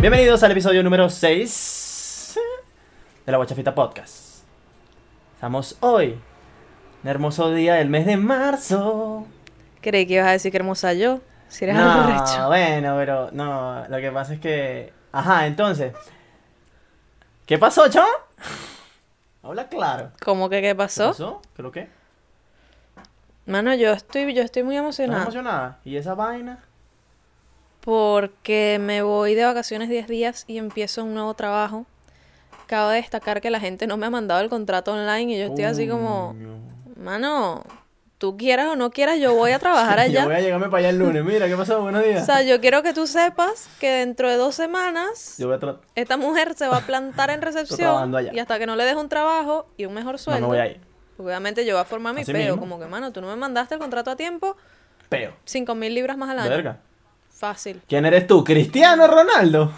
Bienvenidos al episodio número 6 de la Guachafita Podcast. Estamos hoy, un hermoso día del mes de marzo. Creí que ibas a decir que hermosa yo. Si eres no, algo recho. bueno, pero no, lo que pasa es que... Ajá, entonces... ¿Qué pasó, chamo? Habla claro. ¿Cómo que qué ¿Qué pasó? pasó? ¿Creo que? Mano, yo estoy, yo estoy muy ¿Estás emocionada. emocionada? ¿Y esa vaina? Porque me voy de vacaciones 10 días y empiezo un nuevo trabajo. Acabo de destacar que la gente no me ha mandado el contrato online y yo estoy así como, mano, tú quieras o no quieras, yo voy a trabajar Yo allá. voy a llegarme para allá el lunes. Mira, ¿qué pasó? Buenos días. O sea, yo quiero que tú sepas que dentro de dos semanas Yo voy a tra- esta mujer se va a plantar en recepción allá. y hasta que no le deje un trabajo y un mejor No sueldo. me voy a ir. Obviamente yo voy a formar mi Así peo, mismo. como que, mano, tú no me mandaste el contrato a tiempo, Peo. 5 mil libras más al año. Verga. Fácil. ¿Quién eres tú? ¿Cristiano Ronaldo?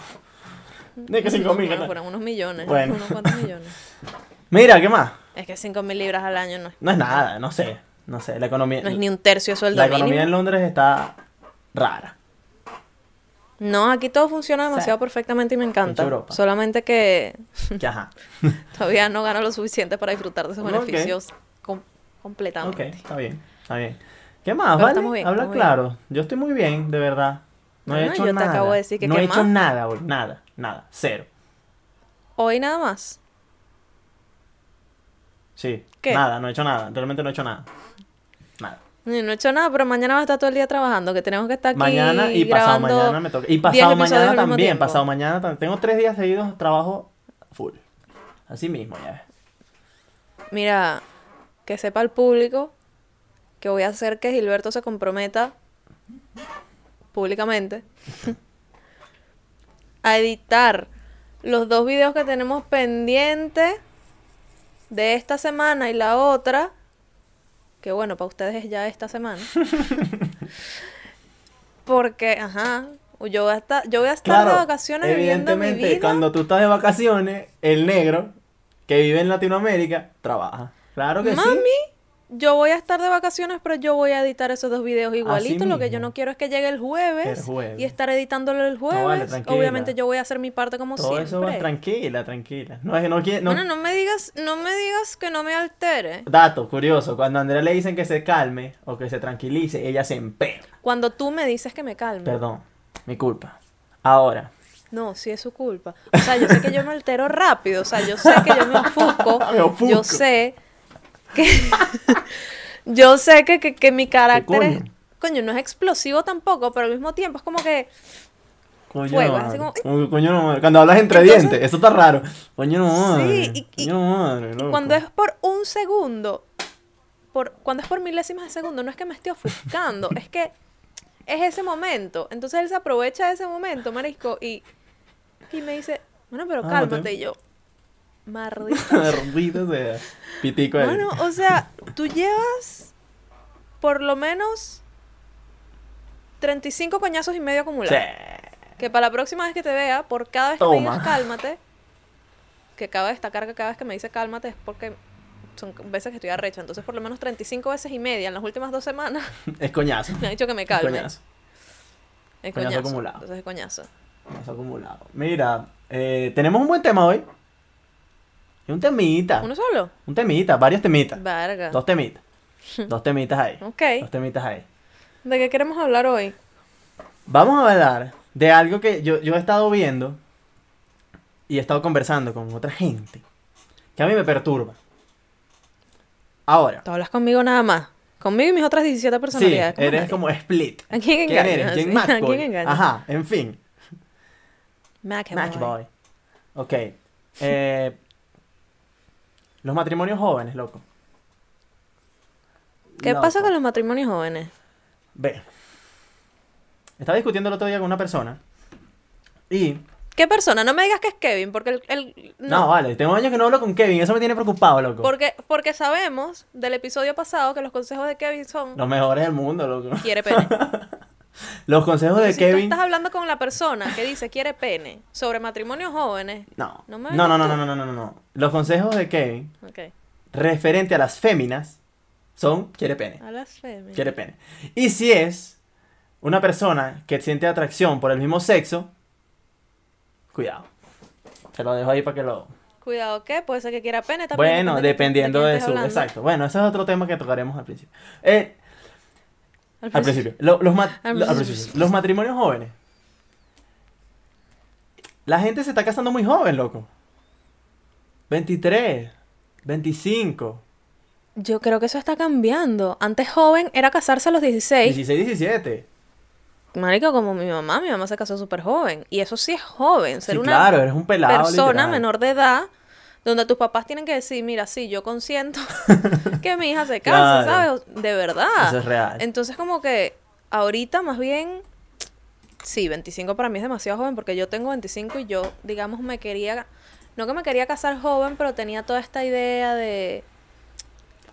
De que 5 mil. Bueno, unos millones. Bueno. Unos cuantos millones. Mira, ¿qué más? Es que 5 mil libras al año no es, No es nada, no sé. No sé, la economía. no es ni un tercio de sueldo la economía mínimo. en Londres está rara. No, aquí todo funciona demasiado perfectamente y me encanta. Europa. Solamente que Que ajá. todavía no gano lo suficiente para disfrutar de esos beneficios com- ok, completamente. está bien, está bien. ¿Qué más, Pero vale? bien, Habla claro. Yo estoy muy bien, de verdad. No he hecho yo te nada. acabo de decir que no he hecho nada hoy, nada, nada, cero. Hoy nada más. Sí, ¿Qué? nada, no he hecho nada. Realmente no he hecho nada. Nada. No he hecho nada, pero mañana va a estar todo el día trabajando, que tenemos que estar aquí Mañana y pasado mañana me toca. Y 10 pasado mañana también. Pasado mañana también. Tengo tres días seguidos trabajo full. Así mismo, ya ves. Mira, que sepa el público que voy a hacer que Gilberto se comprometa públicamente a editar los dos videos que tenemos pendientes de esta semana y la otra, que bueno, para ustedes es ya esta semana. Porque, ajá, yo voy a estar, yo voy a estar de vacaciones viviendo mi evidentemente, vida. cuando tú estás de vacaciones, el negro que vive en Latinoamérica trabaja. Claro que Mami, sí. Yo voy a estar de vacaciones, pero yo voy a editar esos dos videos igualitos. Lo que yo no quiero es que llegue el jueves, El jueves. y estar editándolo el jueves. vale. Obviamente yo voy a hacer mi parte como Todo eso va siempre. tranquila, tranquila. No es no quiere, no. Bueno, no me digas, no me digas que no me altere. Dato curioso, cuando a Andrea le dicen que se calme o que se tranquilice, ella se emperra. Cuando tú me dices que me calme. Perdón, mi culpa. Ahora, No, sí es su culpa. O sea, yo sé que yo me altero rápido. O sea, yo sé que yo me ofusco. Me ofusco. Yo sé que. yo sé que, que, que mi carácter es. coño? Coño, no es explosivo tampoco, pero al mismo tiempo es como que. coño Fuego, no así madre. como- coño no. Cuando hablas entre Entonces- dientes, eso está raro. Coño no madre. Sí, y- y coño no madre, loco. Cuando es por un segundo, por, cuando es por milésimas de segundo, no es que me esté ofuscando, es que es ese momento. Entonces él se aprovecha de ese momento, marisco, y, y me dice, bueno, pero Cálmate. cálmate. Y yo, Maldito sea. Pitico ahí. Bueno, o sea, tú llevas por lo menos 35 coñazos y medio acumulados. Sí. Que para la próxima vez que te vea, por cada vez que me digas cálmate, que cabe destacar que cada vez que me dice cálmate es porque son veces que estoy arrecha. Entonces, por lo menos 35 veces y media en las últimas dos semanas Es coñazo. me ha dicho que me calme. Coñazo. Es Coñazo coñazo. acumulado. Entonces es coñazo. Coñazo acumulado. Mira, eh, tenemos un buen tema hoy. Y un temita. ¿Uno solo? Un temita, varios temitas. Verga. Dos temitas. Dos temitas ahí. Ok. Dos temitas ahí. ¿De qué queremos hablar hoy? Vamos a hablar de algo que yo, yo he estado viendo y he estado conversando con otra gente que a mí me perturba. Ahora, Tú hablas conmigo nada más. Conmigo y mis otras 17 sí, personalidades. ¿Cómo eres nadie? como split. ¿A quién ¿Quién engañas? eres? ¿Quién Sí, ¿A quién engañas? Ajá, en fin. Macboy. Matchboy. Ok. Eh, los matrimonios jóvenes, loco. ¿Qué Loco. pasa con los matrimonios jóvenes? Ve. Estaba discutiendo el otro día con una persona. Y. ¿Qué persona? No me digas que es Kevin, porque el... el- No, vale, tengo años que no hablo con Kevin. Eso me tiene preocupado, loco. Porque, porque sabemos del episodio pasado que los consejos de Kevin son Los mejores del mundo, loco. quiere pene. Los consejos de si Kevin. tú estás hablando con la persona que dice quiere pene sobre matrimonios jóvenes, No. No No, me no, no, no, no, no, no, no. Los consejos de Kevin ok, referente a las féminas son quiere pene. a las féminas. Quiere pene. Y si es una persona que siente atracción por el mismo sexo, cuidado. Te lo dejo ahí para que lo... Cuidado, ¿qué? Puede ser que quiera pene también. Bueno, dependiendo de su... hablando. Exacto. Bueno, ese es otro tema que tocaremos al principio. Eh, Al principio. principio. Lo- los, ma- Al lo- al principio. principio. Los matrimonios jóvenes. La gente se está casando muy joven, loco. 23, 25, Yo creo que eso está cambiando. Antes joven era casarse a los 16. 16, 17. Marico, como mi mamá, mi mamá se casó súper joven. Y eso sí es joven. Ser Sí, una claro, eres un pelado. persona literal. menor de edad donde tus papás tienen que decir, mira, sí, yo consiento que mi hija se case, Claro. ¿sabes? De verdad. Eso es real. Entonces como que ahorita más bien, sí, 25 para mí es demasiado joven porque yo tengo 25 y yo, digamos, me quería, no que me quería casar joven, pero tenía toda esta idea de,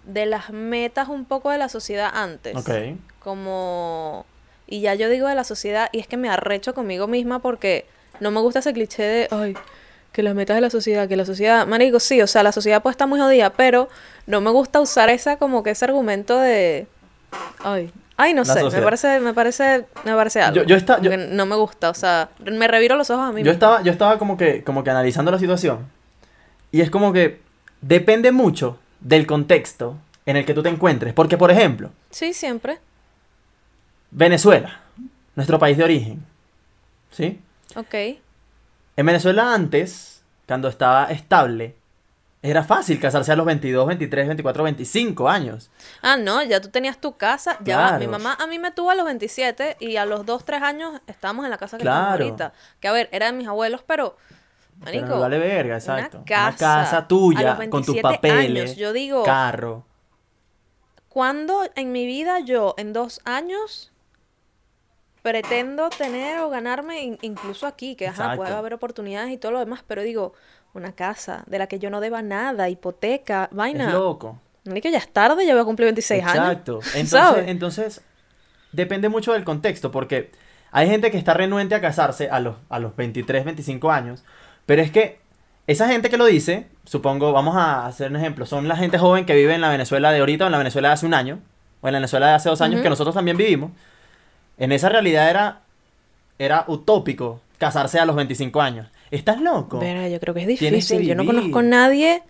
de las metas un poco de la sociedad antes. Ok. Como, y ya yo digo de la sociedad y es que me arrecho conmigo misma porque no me gusta ese cliché de, ay, que las metas de la sociedad, que la sociedad, marico, sí, o sea, la sociedad puede estar muy jodida, pero no me gusta usar esa como que ese argumento de, ay, ay, no La sé, me parece, me parece, me parece algo. Yo- yo esta- yo- no me gusta, o sea, me reviro los ojos a mí Yo estaba, yo estaba como que, como que analizando la situación. Y es como que depende mucho del contexto en el que tú te encuentres. Porque, por ejemplo, Sí, siempre. Venezuela, nuestro país de origen. ¿Sí? Ok. En Venezuela antes, cuando estaba estable, era fácil casarse a los 22, 23, 24, 25 años. Ah, no, ya tú tenías tu casa. Ya va, mi Claro. mamá a mí me tuvo a los 27 y a los 2, 3 años estábamos en la casa que estamos Claro. ahorita. Que a ver, era de mis abuelos, pero. Pero Manico, no vale verga, una exacto. casa, a tuya, los con tus 27 papeles, años, yo digo- carro. ¿cuándo en mi vida yo, en dos años, pretendo tener o ganarme, in- incluso aquí, que ajá, puede haber oportunidades y todo lo demás, pero digo, una casa de la que yo no deba nada, hipoteca, Es vaina. loco. Marico, ya es tarde, ya voy a cumplir 26 años. Exacto. Entonces, ¿sabes? entonces, depende mucho del contexto, porque hay gente que está renuente a casarse a los, a los 23, 25 años, pero es que esa gente que lo dice, supongo, vamos a hacer un ejemplo, son la gente joven que vive en la Venezuela de ahorita o en la Venezuela de hace un año, o en la Venezuela de hace dos años, que nosotros también vivimos. En esa realidad era, era utópico casarse a los 25 años. ¿Estás loco? Verá, yo creo que es que difícil. Yo no conozco nadie,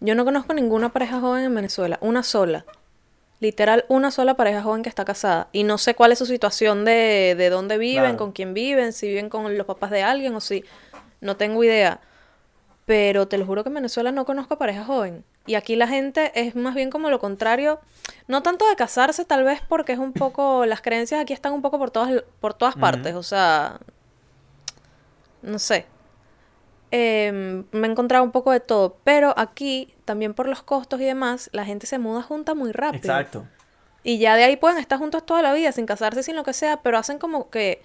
yo no conozco ninguna pareja joven en Venezuela, una sola. Literal, una sola pareja joven que está casada. Y no sé cuál es su situación de, de dónde viven, Claro. con quién viven, si viven con los papás de alguien o si... No tengo idea. Pero te lo juro que en Venezuela no conozco pareja joven. Y aquí la gente es más bien como lo contrario. No tanto de casarse, tal vez porque es un poco... Las creencias aquí están un poco por todas, por todas partes. O sea... No sé. Em, me he encontrado un poco de todo. Pero aquí, también por los costos y demás, la gente se muda junta muy rápido. Exacto. Y ya de ahí pueden estar juntos toda la vida, sin casarse, sin lo que sea, pero hacen como que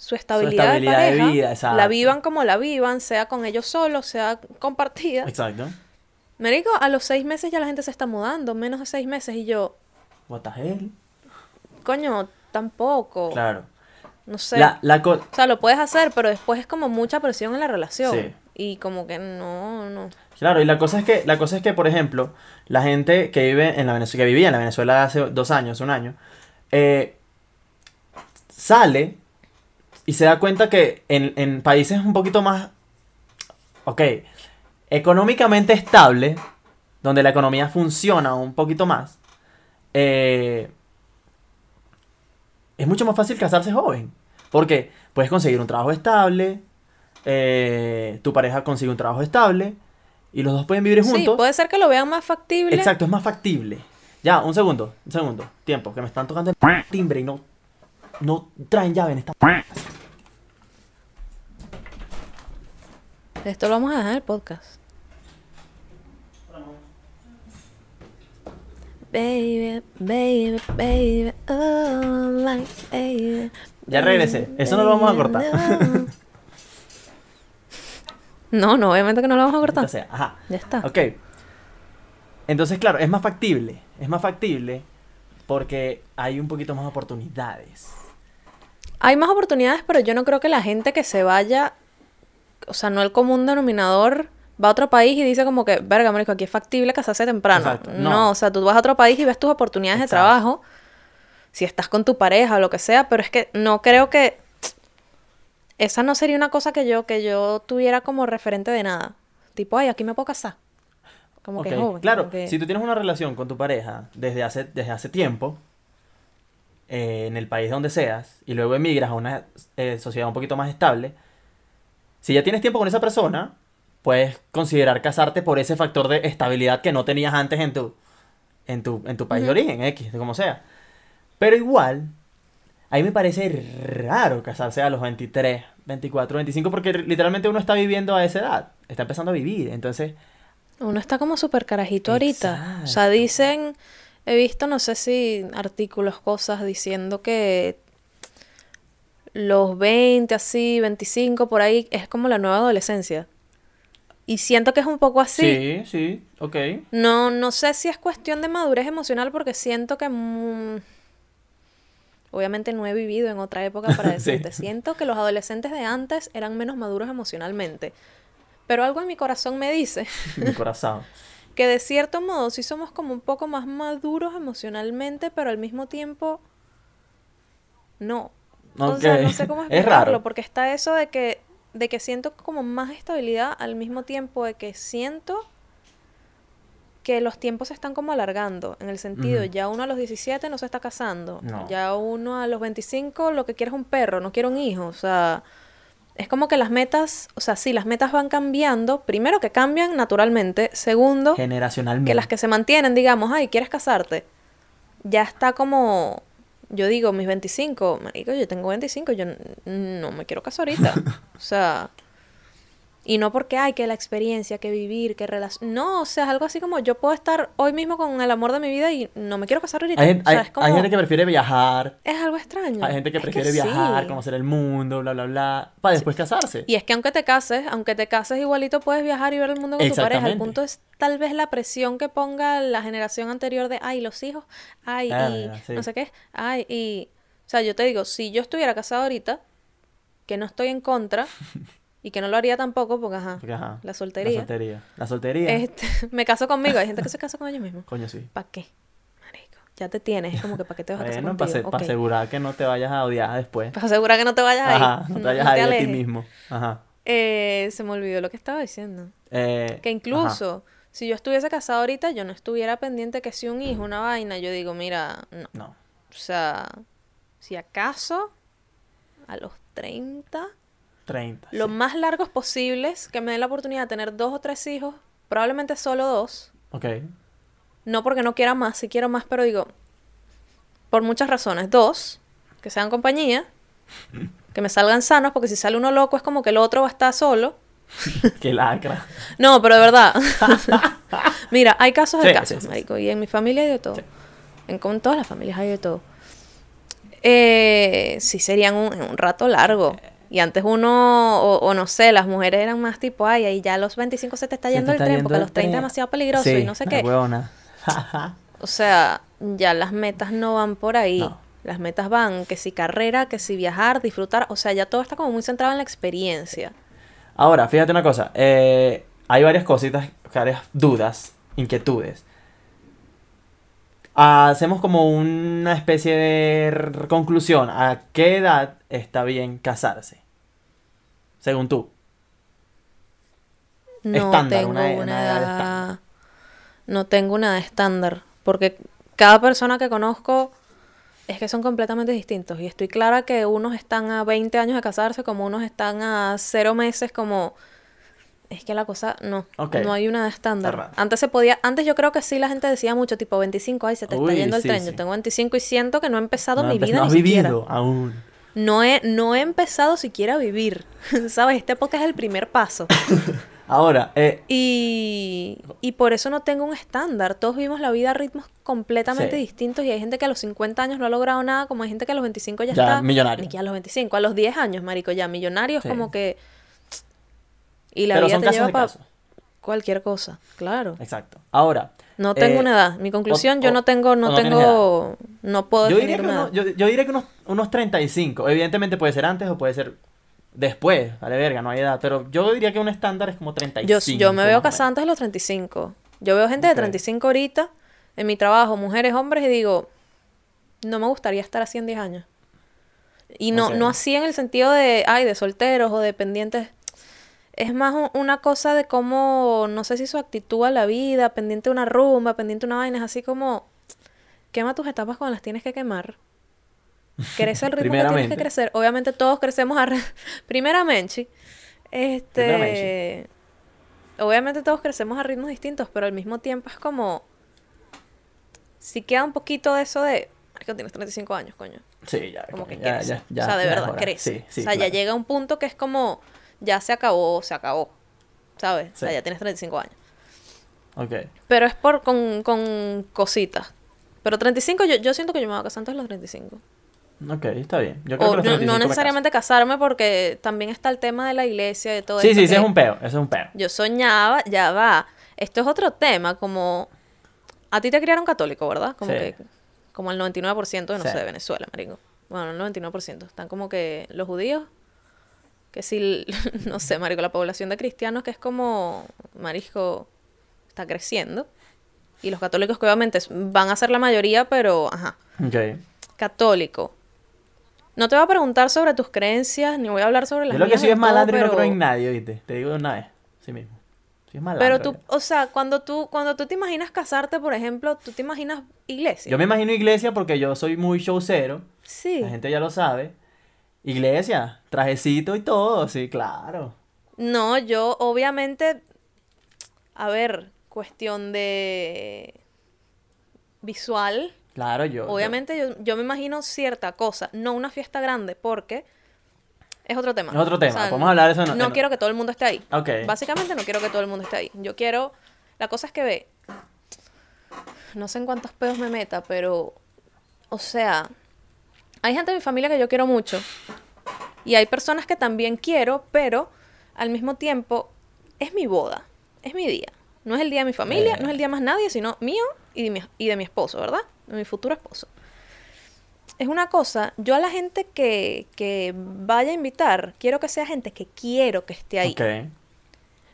su estabilidad, estabilidad de de pareja, vida, la exacto. vivan como la vivan, sea con ellos solos, sea compartida. Exacto. Mérico, a los seis meses ya la gente se está mudando, menos de seis meses, y yo, What the hell? coño, tampoco. Claro. No sé. La, la O sea, lo puedes hacer, pero después es como mucha presión en la relación. Sí. Y como que no, no. Claro, y la cosa es que, la cosa es que, por ejemplo, la gente que vive en la Venezuela, que vivía en la Venezuela hace dos años, un año, eh, sale y se da cuenta que en, en países un poquito más, ok, económicamente estable, donde la economía funciona un poquito más, eh, es mucho más fácil casarse joven. Porque puedes conseguir un trabajo estable, eh, tu pareja consigue un trabajo estable y los dos pueden vivir Sí, juntos. puede ser que lo vean más factible. Exacto, es más factible. Ya, un segundo, un segundo. Tiempo, que me están tocando el timbre y no, no traen llave en esta. Esto lo vamos a dejar en el podcast. Baby, baby, baby, oh, like, baby. Ya regresé. Eso no lo vamos a cortar. No, no, obviamente que no lo vamos a cortar. Sea, ajá. Ya está. Ok. Entonces, claro, es más factible. Es más factible porque hay un poquito más oportunidades. Hay más oportunidades, pero yo no creo que la gente que se vaya, o sea, no el común denominador, va a otro país y dice como que, verga, marico, aquí es factible casarse temprano. Exacto, No. no. o sea, tú vas a otro país y ves tus oportunidades Exacto. de trabajo, si estás con tu pareja o lo que sea, pero es que no creo que esa no sería una cosa que yo, que yo tuviera como referente de nada. Tipo, ay, aquí me puedo casar. Como que joven. Claro, que- si tú tienes una relación con tu pareja desde hace, desde hace tiempo, eh, en el país donde seas, y luego emigras a una eh, sociedad un poquito más estable, si ya tienes tiempo con esa persona, puedes considerar casarte por ese factor de estabilidad que no tenías antes en tu, en tu, en tu país de origen, X, como sea. Pero igual, a mí me parece raro casarse a los 23, 24, 25, porque literalmente uno está viviendo a esa edad, está empezando a vivir, entonces... Uno está como súper carajito ahorita. O sea, Exacto. dicen, he visto, no sé si artículos, cosas diciendo que los 20, así, 25, por ahí, es como la nueva adolescencia. Y siento que es un poco así. Sí, sí, ok. No, no sé si es cuestión de madurez emocional porque siento que... mm, obviamente no he vivido en otra época para Sí. decirte. Siento que los adolescentes de antes eran menos maduros emocionalmente. Pero algo en mi corazón me dice Mi corazón. que de cierto modo sí somos como un poco más maduros emocionalmente, pero al mismo tiempo no. O sea, no sé cómo Es explicarlo, raro. porque está eso de que de que siento como más estabilidad al mismo tiempo de que siento que los tiempos se están como alargando, en el sentido, ya uno a los 17 no se está casando, No. ya uno a los 25 lo que quiere es un perro, no quiere un hijo, o sea, es como que las metas, o sea, sí, las metas van cambiando, primero que cambian naturalmente, segundo, Generacionalmente. que las que se mantienen, digamos, ay, ¿quieres casarte? Ya está como, yo digo, mis 25, marico, yo tengo 25, yo no me quiero casar ahorita. o sea, y no porque hay que la experiencia, que vivir, que relación. No, o sea, es algo así como yo puedo estar hoy mismo con el amor de mi vida y no me quiero casar ahorita. Hay, gen- o sea, hay- es como, hay gente que prefiere viajar, es algo extraño. hay gente que Es prefiere viajar, conocer el mundo, bla, bla, bla, para después casarse. Y es que aunque te cases, aunque te cases igualito puedes viajar y ver el mundo con tu pareja. El punto es tal vez la presión que ponga la generación anterior de, ay, los hijos, ay, Ah, y sí. no sé qué, ay, y... O sea, yo te digo, si yo estuviera casada ahorita, que no estoy en contra, y que no lo haría tampoco, porque ajá, Porque, ajá, la soltería. La soltería. La soltería. Este, me caso conmigo, hay gente que se casa con ellos mismos. Coño, sí. ¿Para qué? Marico, ya te tienes, es como que ¿para qué te vas a casar Bueno, para contigo? Ok. asegurar que no te vayas a odiar después. Para asegurar que no te vayas ahí. Ajá, no te vayas a ir a ti mismo. Ajá. Eh, se me olvidó lo que estaba diciendo. Eh, Que ajá. incluso si yo estuviese casada ahorita, yo no estuviera pendiente que si un hijo, una vaina, yo digo, mira, no. No. O sea, si acaso a los 30, 30. lo sí. más largos posibles, que me den la oportunidad de tener dos o tres hijos, probablemente solo dos. Ok. No porque no quiera más, si quiero más, pero digo, por muchas razones. Dos, que sean compañía, que me salgan sanos, porque si sale uno loco es como que el otro va a estar solo. Qué lacra. No, pero de verdad. Mira, hay casos de Sí, casos, sí, sí, sí. marico, y en mi familia hay de todo. Sí. En con todas las familias hay de todo. Eh, sí serían un, un rato largo. Y antes uno, o, o no sé, las mujeres eran más tipo, ay, ahí ya a los 25 se te está yendo te el tren, yendo porque a los 30 es demasiado peligroso Sí, y no sé qué. O sea, ya las metas no van por ahí. No. Las metas van que si carrera, que si viajar, disfrutar. O sea, ya todo está como muy centrado en la experiencia. Ahora, fíjate una cosa. eh, hay varias cositas, varias dudas, inquietudes. Hacemos como una especie de conclusión. ¿A qué edad está bien casarse? Según tú. No Estándar, tengo una- edad edad. estándar. No tengo una edad estándar. Porque cada persona que conozco es que son completamente distintos. Y estoy clara que unos están a 20 años de casarse, como unos están a cero meses, como. Es que la cosa, no, no hay una estándar. Antes se podía, antes yo creo que sí la gente decía mucho, tipo 25, ay, se te está yendo el sí, tren. sí. Yo tengo 25 y siento que no he empezado No, mi vida no ni has siquiera. vivido aún. No he, no he empezado siquiera a vivir. ¿Sabes? Este podcast es el primer paso. Ahora, eh, Y, y por eso no tengo un estándar. Todos vivimos la vida a ritmos completamente Sí. distintos y hay gente que a los 50 años no ha logrado nada, como hay gente que a los 25 ya, Ya está. millonario. Ni que a los 25, a los 10 años, marico, ya millonario Sí. es como que... Y la pero vida son te casos lleva de para casos. cualquier cosa, claro. Exacto. Ahora, No tengo eh, una edad. Mi conclusión, yo no tengo, no no tengo, no puedo yo diría, que uno- yo, yo diría que unos, unos 35. Evidentemente puede ser antes o puede ser después. Vale, verga, no hay edad. Pero yo diría que un estándar es como 35. Yo, yo me veo casada antes de los 35. Yo veo gente Ok. de 35 ahorita en mi trabajo, mujeres, hombres, y digo, no me gustaría estar así en 10 años. Y no, no así en el sentido de, ay, de solteros o dependientes. Es más un- una cosa de cómo, no sé si su actitud a la vida, pendiente de una rumba, pendiente de una vaina, es así como, quema tus etapas cuando las tienes que quemar. Crece el ritmo que tienes que crecer. Obviamente todos crecemos a... Primeramente, este... Primeramente. Obviamente todos crecemos a ritmos distintos, pero al mismo tiempo es como... Si queda un poquito de eso de... que tienes 35 años, coño. Sí, ya. Como que ya, crece. ya, ya, o sea, de verdad, crece. Sí, sí, o sea, ya llega un punto que es como... Ya se acabó, se acabó. ¿Sabes? O sea, Sí. ya tienes 35 años. Ok. Pero es por con, con cositas. Pero 35, yo, yo siento que yo me voy a casar antes de los 35. Ok, está bien. Yo creo O que los no, 35 no me caso. necesariamente casarme porque también está el tema de la iglesia y todo Sí, esto sí, ese es un peo. Ese es un peo. Yo soñaba, ya va. Esto es otro tema, como... A ti te criaron católico, ¿verdad? Como Sí. que... Como el 99% de, no Sí. sé, de Venezuela, marico. Bueno, el 99%. Están como que los judíos... Que si, no sé, marico, la población de cristianos que es como... Marisco está creciendo. Y los católicos que obviamente van a ser la mayoría, pero... Ajá. Ok. Católico. No te voy a preguntar sobre tus creencias, ni voy a hablar sobre las Yo lo que soy es todo, malandro y no pero- creo en nadie, ¿viste? Te digo de una vez. Sí mismo. Soy malandro. Pero tú, yo. o sea, cuando tú, cuando tú te imaginas casarte, por ejemplo, tú te imaginas iglesia. Yo me imagino iglesia porque yo soy muy showcero. Sí. La gente ya lo sabe. Iglesia, trajecito y todo, sí, claro. No, yo obviamente, a ver, cuestión de visual, Claro, yo. obviamente yo, yo me imagino cierta cosa, no una fiesta grande, porque es otro tema. Es otro tema, podemos hablar de eso No en- quiero que todo el mundo esté ahí. Ok. Básicamente no quiero que todo el mundo esté ahí. Yo quiero, la cosa es que ve, no sé en cuántos pedos me meta, pero, o sea, hay gente de mi familia que yo quiero mucho y hay personas que también quiero, pero al mismo tiempo es mi boda, es mi día. No es el día de mi familia, Eh. no es el día más nadie, sino mío y de mi, y de mi esposo, ¿verdad? De mi futuro esposo. Es una cosa, yo a la gente que, que vaya a invitar, quiero que sea gente que quiero que esté ahí. Ok.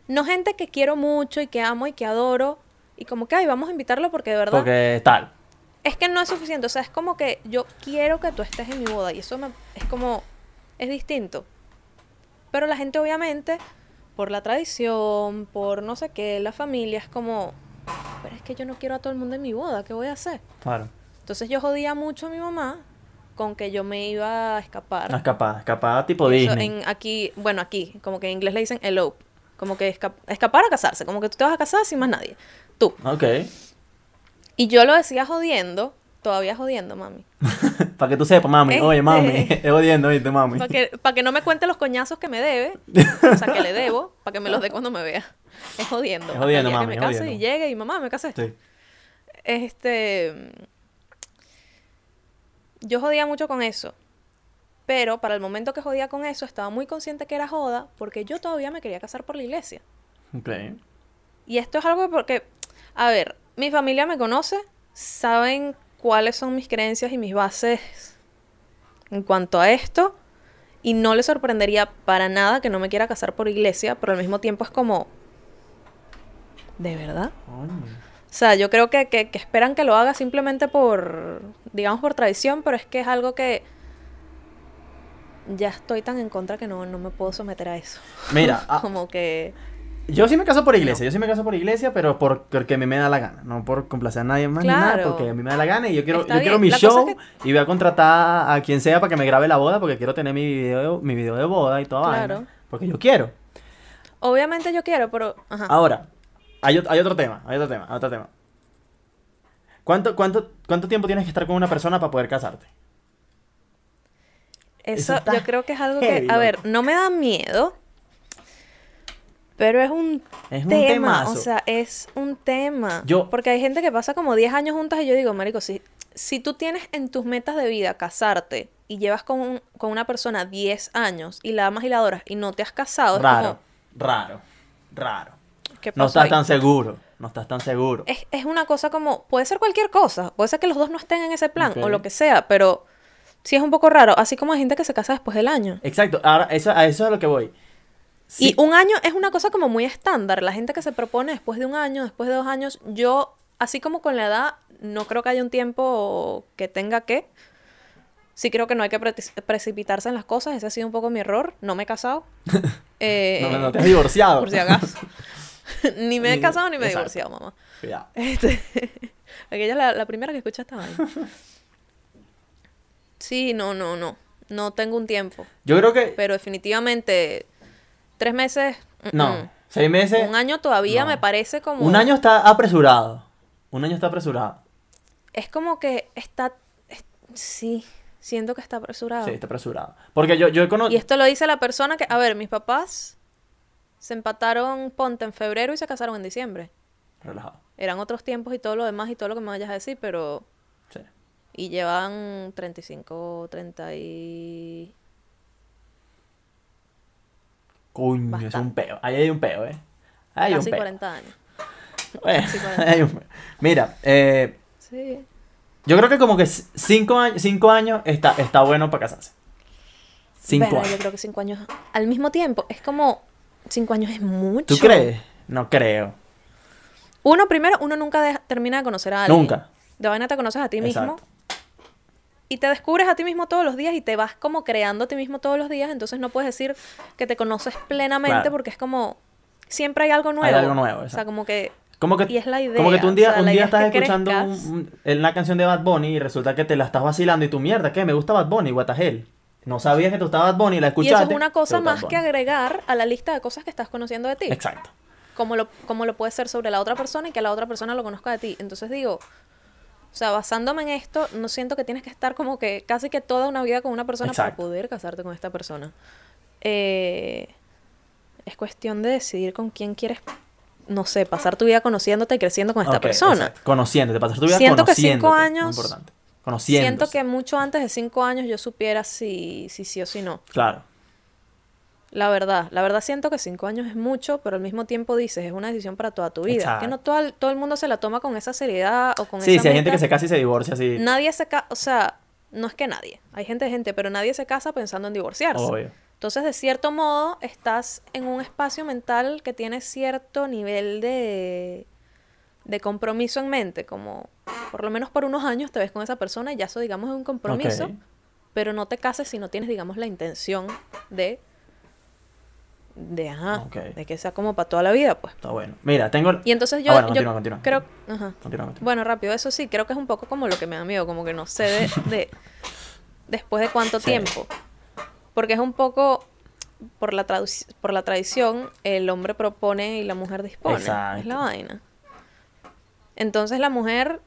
No gente que quiero mucho y que amo y que adoro. Y como que, ay, vamos a invitarlo porque de verdad. Porque tal. Es que no es suficiente. O sea, es como que yo quiero que tú estés en mi boda. Y eso me, es como. Es distinto. Pero la gente, obviamente, por la tradición, por no sé qué, la familia, es como. Pero es que yo no quiero a todo el mundo en mi boda. ¿Qué voy a hacer? Claro. Entonces yo jodía mucho a mi mamá con que yo me iba a escapar. Escapada, escapada tipo Eso Disney. en aquí, bueno, aquí, como que en inglés le dicen elope. Como que esca- escapar a casarse. Como que tú te vas a casar sin más nadie. Tú. Ok. Y yo lo decía jodiendo. Todavía jodiendo, mami. Para que tú sepas, mami. Oye, Este- mami. Es jodiendo, ¿viste, mami? Para que, pa' que no me cuente los coñazos que me debe. O sea, que le debo. Para que me los dé cuando me vea. Es jodiendo. Es jodiendo, mami, que me case y llegue y mamá, me casé. Sí. Este. Yo jodía mucho con eso. Pero para el momento que jodía con eso, estaba muy consciente que era joda porque yo todavía me quería casar por la iglesia. Ok. Y esto es algo porque, a ver, mi familia me conoce, saben cuáles son mis creencias y mis bases en cuanto a esto. Y no les sorprendería para nada que no me quiera casar por iglesia, pero al mismo tiempo es como, ¿de verdad? O sea, yo creo que, que, que esperan que lo haga simplemente por, digamos, por tradición, pero es que es algo que ya estoy tan en contra que no, no me puedo someter a eso. Mira, ah, Como que... yo sí me caso por iglesia. Yo sí me caso por iglesia, pero por, porque a mí me da la gana. No por complacer a nadie más ni nada, porque a mí me da la gana y yo quiero, Está yo quiero mi La show y voy a contratar a quien sea para que me grabe la boda porque quiero tener mi video, mi video de boda y toda Claro. vaina. Porque yo quiero. Obviamente yo quiero, pero... Ajá. Ahora, hay, hay otro tema, hay otro tema, hay otro tema. ¿Cuánto, cuánto, ¿Cuánto tiempo tienes que estar con una persona para poder casarte? eso yo creo que es algo heavy, que, a ver, no me da miedo, pero es un Es un tema, temazo. o sea, es un tema. Yo- Porque hay gente que pasa como 10 años juntas y yo digo, marico, si, si tú tienes en tus metas de vida casarte y llevas con, un- con una persona 10 años y la amas y la adoras y no te has casado, raro, es raro, raro. como, ¿qué No estás ahí? tan seguro, no estás tan seguro. es, es una cosa como, puede ser cualquier cosa, puede ser que los dos no estén en ese plan o lo que sea, pero sí es un poco raro, así como hay gente que se casa después del año. Exacto, ahora eso, a eso es a lo que voy. Sí, Y un año es una cosa como muy estándar. La gente que se propone después de un año, después de dos años, yo, así como con la edad, no creo que haya un tiempo que tenga que. Sí creo que no hay que pre- precipitarse en las cosas, ese ha sido un poco mi error, no me he casado. Eh, No, no te has divorciado. Por si acaso. ni me he casado ni me he exacto. divorciado, mamá. Cuidado. Este, aquella es la, la primera que escucha esta vaina. Sí, no, no, no. No tengo un tiempo. Yo creo que. Pero definitivamente, tres meses. mm, No. mm. Seis meses. Un año todavía no. me parece como. Un año está apresurado. Un año está apresurado. Es como que está. es- sí, siento que está apresurado. Sí, está apresurado. Porque yo, yo he Y conocido. esto lo dice la persona que. A ver, mis papás se empataron, ponte, en febrero y se casaron en diciembre. Relajado. Eran otros tiempos y todo lo demás y todo lo que me vayas a decir, pero. Sí. Y llevan 35, 30 y... Coño, es Bastante. un peo. Ahí hay un peo, ¿eh? Ahí hay casi un peo. 40 años. Bueno, casi 40. hay un peo. Mira, eh, Sí. yo creo que como que c- cinco años, cinco años está, está bueno para casarse. Cinco Verga, años. Yo creo que 5 años. Al mismo tiempo, es como. 5 años es mucho. ¿Tú crees? No creo. Uno, primero, uno nunca termina de conocer a alguien. Nunca. De vaina te conoces a ti mismo. Exacto. Y te descubres a ti mismo todos los días y te vas como creando a ti mismo todos los días. Entonces no puedes decir que te conoces plenamente Claro. porque es como. Siempre hay algo nuevo. Hay algo nuevo, O sea, exacto. como que. Como que, Y es la como que tú un idea, día, o sea, un día idea es estás que escuchando un- un- una canción de Bad Bunny y resulta que te la estás vacilando y tu mierda, ¿qué? Me gusta Bad Bunny, what the hell. No sabías que tú estabas Bad Bunny y la Y escuchaste. eso es una te cosa más que agregar a la lista de cosas que estás conociendo de ti. Exacto. Como lo, como lo puede ser sobre la otra persona y que la otra persona lo conozca de ti. Entonces digo, o sea, basándome en esto, no siento que tienes que estar como que casi que toda una vida con una persona para poder casarte con esta persona. Eh, es cuestión de decidir con quién quieres, no sé, pasar tu vida conociéndote y creciendo con esta persona. exacto. Conociéndote, pasar tu vida Siento que cinco conociéndote, años- importante. Siento que mucho antes de cinco años yo supiera si, si sí o si no. Claro. La verdad, la verdad siento que cinco años es mucho, pero al mismo tiempo dices, es una decisión para toda tu vida. Exacto. Que no todo el, todo el mundo se la toma con esa seriedad o con Sí, esa si hay gente que se casa y se divorcia así. Nadie se casa, o sea, no es que nadie, hay gente gente, pero nadie se casa pensando en divorciarse. Obvio. Entonces, de cierto modo, estás en un espacio mental que tiene cierto nivel de, de compromiso en mente, como por lo menos por unos años te ves con esa persona y ya eso, digamos, es un compromiso, pero no te cases si no tienes, digamos, la intención de, de, ajá, de que sea como para toda la vida, pues. Está bueno. Mira, tengo. Y entonces yo, Ah, bueno, yo continúa, continúa. creo, ajá. Continúa. Bueno, rápido, eso sí, creo que es un poco como lo que me da miedo, como que no sé de, de- después de cuánto Sí. tiempo. Porque es un poco, por la, por la tradición, el hombre propone y la mujer dispone. Exacto. Es la vaina. Entonces la mujer,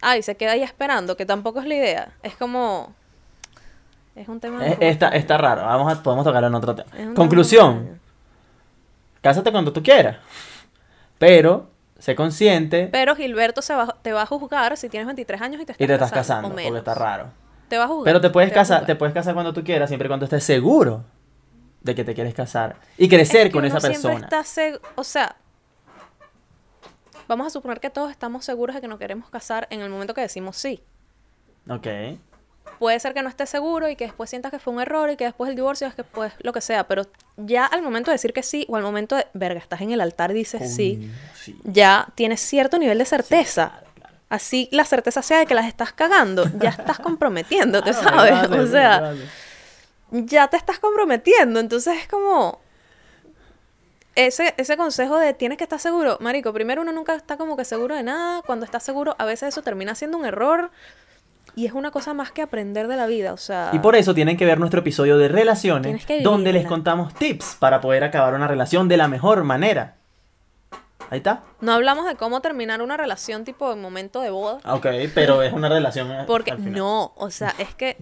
ay, se queda ahí esperando, que tampoco es la idea. Es como, es un tema... Eh, está, está raro. Vamos a, podemos tocarlo en otro tema. es tema Conclusión. extraño. Cásate cuando tú quieras. Pero, sé consciente Pero Gilberto se va, te va a juzgar si tienes 23 años y te estás, y te estás casando, Porque está raro. Te va a juzgar. Pero te puedes casar, te puedes casar cuando tú quieras, siempre y cuando estés seguro de que te quieres casar. Y crecer Es que con esa uno siempre persona. está o sea, vamos a suponer que todos estamos seguros de que nos queremos casar en el momento que decimos sí. Ok. Puede ser que no estés seguro y que después sientas que fue un error y que después el divorcio es que pues lo que sea, pero ya al momento de decir que sí o al momento de, verga, estás en el altar y dices sí, ya tienes cierto nivel de certeza. claro, claro. Así la certeza sea de que las estás cagando, ya estás comprometiéndote, Claro, ¿sabes? vale, o sea, vale. ya te estás comprometiendo. Entonces es como. Ese, ese consejo de tienes que estar seguro. Marico, primero uno nunca está como que seguro de nada. Cuando está seguro, a veces eso termina siendo un error. Y es una cosa más que aprender de la vida. O sea. Y por eso tienen que ver nuestro episodio de relaciones, donde les contamos tips para poder acabar una relación de la mejor manera. Ahí está. No hablamos de cómo terminar una relación tipo en momento de boda. Ok, pero es una relación. eh, Porque al final. no, o sea, es que.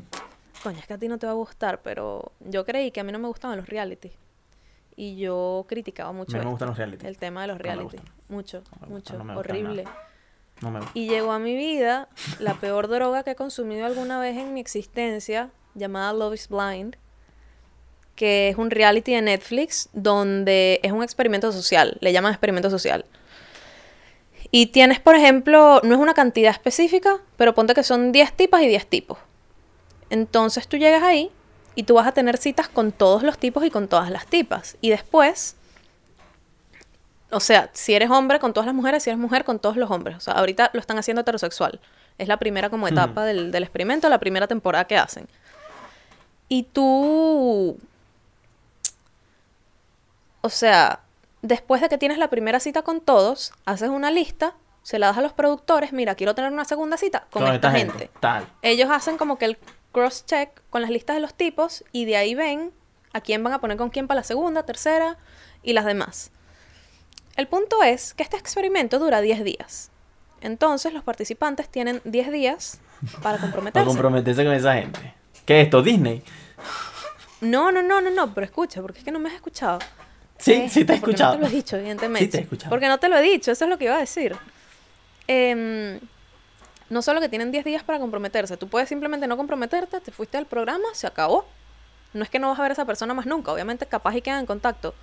Coño, es que a ti no te va a gustar, pero yo creí que a mí no me gustaban los reality. Y yo criticaba A mucho mí no me esto, gustan los reality. el tema de los reality. mucho, No mucho, no horrible. nada. Y llegó a mi vida la peor droga que he consumido alguna vez en mi existencia, llamada Love is Blind, que es un reality de Netflix donde es un experimento social, le llaman experimento social. Y tienes, por ejemplo, no es una cantidad específica, pero ponte que son 10 tipas y 10 tipos. Entonces tú llegas ahí y tú vas a tener citas con todos los tipos y con todas las tipas. Y después o sea, si eres hombre con todas las mujeres, si eres mujer con todos los hombres. O sea, ahorita lo están haciendo heterosexual. Es la primera como etapa del, del experimento, la primera temporada que hacen. Y tú, o sea, después de que tienes la primera cita con todos, haces una lista, se la das a los productores, mira, quiero tener una segunda cita con, esta, gente. Tal. Ellos hacen como que el cross-check con las listas de los tipos y de ahí ven a quién van a poner con quién para la segunda, tercera y las demás. El punto es que este experimento dura 10 días. Entonces los participantes tienen 10 días para comprometerse. Para comprometerse con esa gente. ¿Qué es esto? ¿Disney? No, no, no, no, no, pero escucha, porque es que no me has escuchado. Sí, Eh, sí te he escuchado. No te lo he dicho, evidentemente. Sí te he escuchado. Porque no te lo he dicho, eso es lo que iba a decir. Em, no solo que tienen 10 días para comprometerse, tú puedes simplemente no comprometerte, te fuiste al programa, se acabó. No es que no vas a ver a esa persona más nunca, obviamente capaz y quedan en contacto.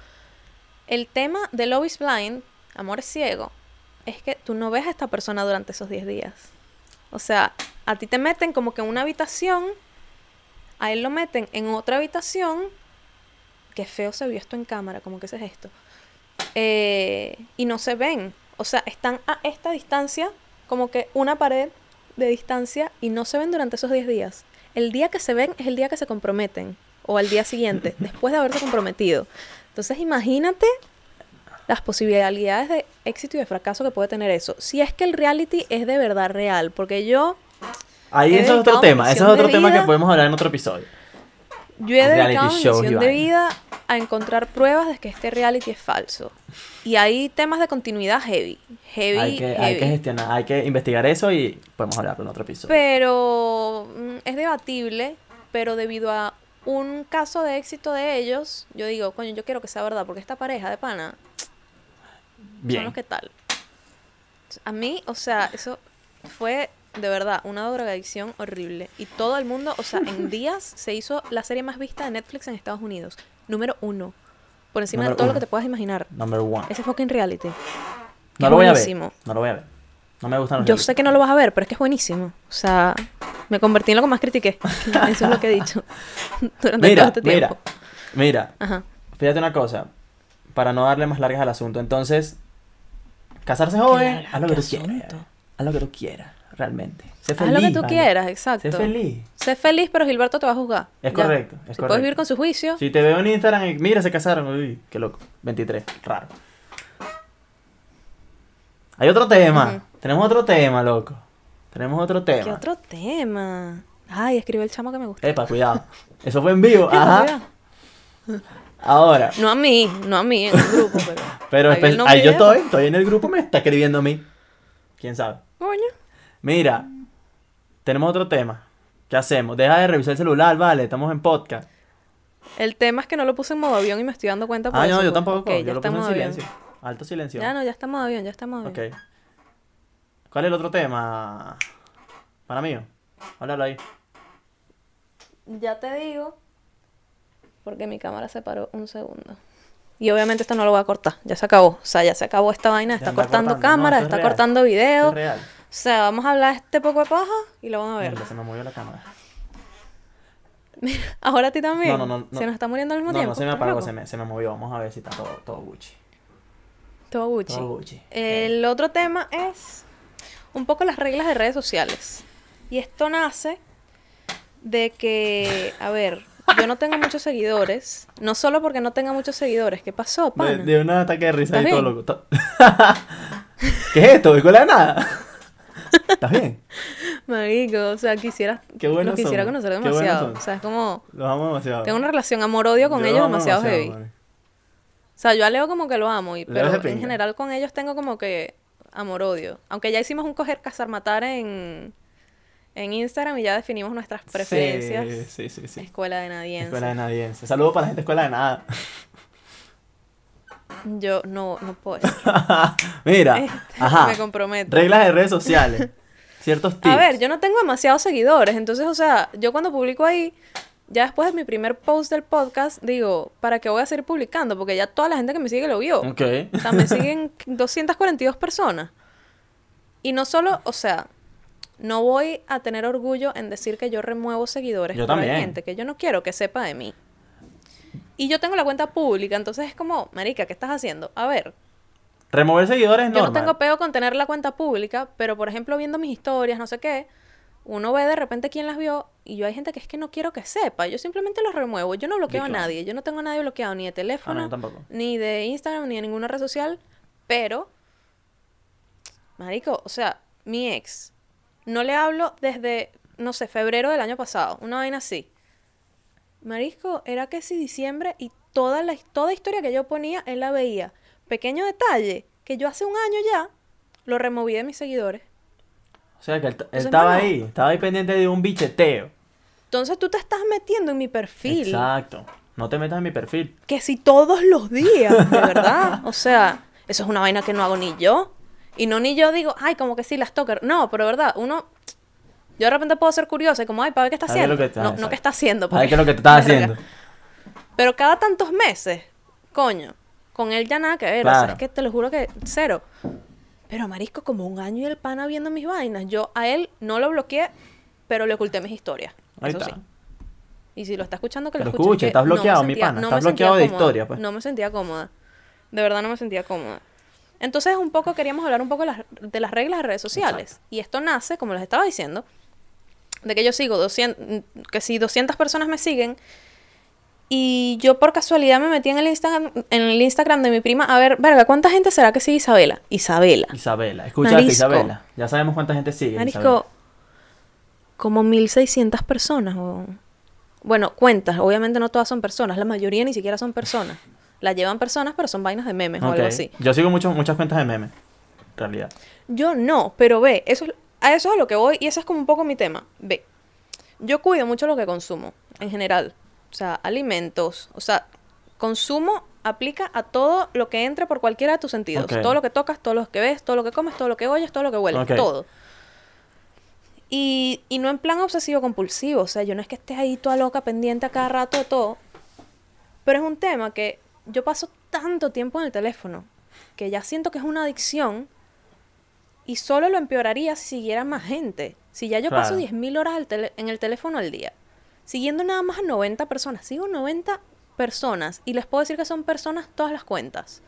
El tema de Love is Blind, Amor ciego, es que tú no ves a esta persona durante esos 10 días. O sea, a ti te meten como que en una habitación, a él lo meten en otra habitación. Qué feo se vio esto en cámara, como que ese es esto. Eh, y no se ven. O sea, están a esta distancia, como que una pared de distancia, y no se ven durante esos 10 días. El día que se ven es el día que se comprometen, o al día siguiente, después de haberse comprometido. Entonces, imagínate las posibilidades de éxito y de fracaso que puede tener eso. Si es que el reality es de verdad real, porque yo Ahí eso es otro tema. Ese es otro tema que podemos hablar en otro episodio. Yo he dedicado mi misión de vida a encontrar pruebas de que este reality es falso. Y hay temas de continuidad heavy. Heavy, Hay que, hay heavy. que gestionar, hay que investigar eso y podemos hablarlo en otro episodio. Pero mm, es debatible, pero debido a un caso de éxito de ellos, yo digo, coño, yo quiero que sea verdad, porque esta pareja de pana son Bien. los que tal. A mí, o sea, eso fue de verdad una drogadicción horrible. Y todo el mundo, o sea, en días se hizo la serie más vista de Netflix en Estados Unidos. Número uno. Por encima Número de todo uno. lo que te puedas imaginar. Number one. Ese fucking reality. No es lo voy a ver. buenísimo. No lo voy a ver. No me gustan los Yo sé que no lo vas a ver, pero es que es buenísimo. O sea, me convertí en lo que más critiqué. Eso es lo que he dicho durante todo Mira, este mira, tiempo. mira. Ajá. Fíjate una cosa. Para no darle más largas al asunto. Entonces, casarse joven, larga, haz lo que tú quieras. Haz lo que tú quieras, realmente. Sé Haz feliz. lo que tú vale. quieras, exacto. Sé feliz. Sé feliz, pero Gilberto te va a juzgar. Es Ya. correcto, es Si correcto. puedes vivir con su juicio, Si te veo en Instagram y mira, se casaron. Uy, qué loco. 23, raro. Hay otro tema. Tenemos otro tema, loco. Tenemos otro tema. ¿qué otro tema? Ay, escribe el chamo que me gusta. Epa, cuidado. Eso fue en vivo. Ajá. Ahora. No a mí, no a mí, en el grupo, pero. Pero ahí yo estoy. Estoy en el grupo. Me está escribiendo a mí. ¿Quién sabe? Coño. Mira. Tenemos otro tema. ¿Qué hacemos? Deja de revisar el celular, vale. Estamos en podcast. El tema es que no lo puse en modo avión y me estoy dando cuenta por Ah, eso, no, yo pues. tampoco. Yo ya lo puse en avión. silencio. Alto silencio. Ya no, ya está en modo avión, ya está en modo avión. Ok. ¿Cuál es el otro tema? Para mí. Háblalo ahí. Ya te digo. Porque mi cámara se paró un segundo. Y obviamente esto no lo voy a cortar. Ya se acabó. O sea, ya se acabó esta vaina. Está cortando cortando. Cámara, está real. cortando video. es real. O sea, vamos a hablar este poco de paja y lo van a ver. Mierda, se me movió la cámara. Ahora a ti también. No, no, no, no. Se nos está muriendo al mismo No, tiempo. no se me ¿Estás apagó, loco? se me, se me movió. Vamos a ver si está todo, todo Gucci. Todo Gucci. Todo Gucci. El otro tema es un poco las reglas de redes sociales. Y esto nace de que, a ver, yo no tengo muchos seguidores. No solo porque no tenga muchos seguidores. ¿Qué pasó, De, pana? de un ataque de risa ¿Estás y todo loco. ¿Qué es esto? ¿Escuela de nada? ¿Estás bien? Marico, o sea, quisiera, Qué los quisiera son, conocer demasiado. O sea, es como, Los amo demasiado. tengo una relación amor-odio con Yo ellos demasiado, demasiado, heavy. O sea, yo a Leo como que lo amo, y, pero de en pinga. general con ellos tengo como que amor-odio. Aunque ya hicimos un coger cazar-matar en, en Instagram y ya definimos nuestras preferencias. Sí, sí, sí. sí. Escuela de Nadiense. Escuela de Nadiense. Saludos para la gente de Escuela de Nada. Yo no, no puedo. Mira, Este, ajá. Me comprometo. Reglas de redes sociales. Ciertos tips. A ver, yo no tengo demasiados seguidores, entonces, o sea, yo cuando publico ahí, ya después de mi primer post del podcast, digo, ¿para qué voy a seguir publicando? Porque ya toda la gente que me sigue lo vio. Ok. O sea, me siguen 242 personas. Y no solo, o sea, no voy a tener orgullo en decir que yo remuevo seguidores. Yo también. gente que yo no quiero que sepa de mí. Y yo tengo la cuenta pública, entonces es como, marica, ¿qué estás haciendo? A ver, Remover seguidores es Yo normal. no tengo peo con tener la cuenta pública, pero por ejemplo, viendo mis historias, no sé qué, uno ve de repente quién las vio y yo hay gente que es que no quiero que sepa. Yo simplemente los remuevo. Yo no bloqueo a nadie. Yo no tengo a nadie bloqueado ni de Ah, no, teléfono, tampoco. ni de Instagram, ni de ninguna red social. Pero, marico, o sea, mi ex, no le hablo desde, no sé, febrero del año pasado. Una vaina así. Marisco, era que si diciembre y toda la toda historia que yo ponía, él la veía. Pequeño detalle, que yo hace un año ya lo removí de mis seguidores. O sea, que él, estaba ahí, estaba ahí pendiente de un bicheteo. Entonces tú te estás metiendo en mi perfil. Exacto. No te metas en mi perfil. Que si todos los días, de verdad. O sea, eso es una vaina que no hago ni yo. Y no ni yo digo, ay, como que sí, las stalker. No, pero verdad, uno. Yo de repente puedo ser curiosa y como, ay, para ver qué está A haciendo. que está- no, qué está haciendo. A ver qué es lo que te estás haciendo. Pero cada tantos meses, coño, con él ya nada que ver. O sea, Claro. es que te lo juro que cero. Pero marisco, como un año y el pana viendo mis vainas. Yo a él no lo bloqueé, pero le oculté mis historias. Ahí eso está. sí. Y si lo está escuchando, que lo, escuche. escuche, estás no bloqueado, mi pana, no estás bloqueado de historia, pues. No me sentía cómoda. De verdad no me sentía cómoda. Entonces, un poco queríamos hablar un poco de las, de las reglas de redes sociales. Y esto nace, como les estaba diciendo, de que yo sigo 200, que si 200 personas me siguen y yo por casualidad me metí en el Instagram en el Instagram de mi prima a ver, verga, ¿cuánta gente será que sigue Isabela? Isabela. Isabela. Marisco. Isabela. Ya sabemos cuánta gente sigue. Marisco, Isabela. como 1600 personas o bueno, cuentas, obviamente no todas son personas, la mayoría ni siquiera son personas. La llevan personas, pero son vainas de memes o algo así. Yo sigo mucho, muchas cuentas de memes. En realidad. Yo no, pero ve, eso es- a eso es a lo que voy y ese es como un poco mi tema. Ve, yo cuido mucho lo que consumo, en general. O sea, alimentos, o sea, consumo aplica a todo lo que entre por cualquiera de tus sentidos. Todo lo que tocas, todo lo que ves, todo lo que comes, todo lo que oyes, todo lo que hueles, todo. Y, y no en plan obsesivo compulsivo, o sea, yo no es que estés ahí toda loca pendiente a cada rato de todo, pero es un tema que yo paso tanto tiempo en el teléfono que ya siento que es una adicción y solo lo empeoraría si siguiera más gente. Si ya yo paso Claro. 10.000 horas en el teléfono al día, siguiendo nada más a 90 personas, sigo 90 personas y les puedo decir que son personas todas las cuentas.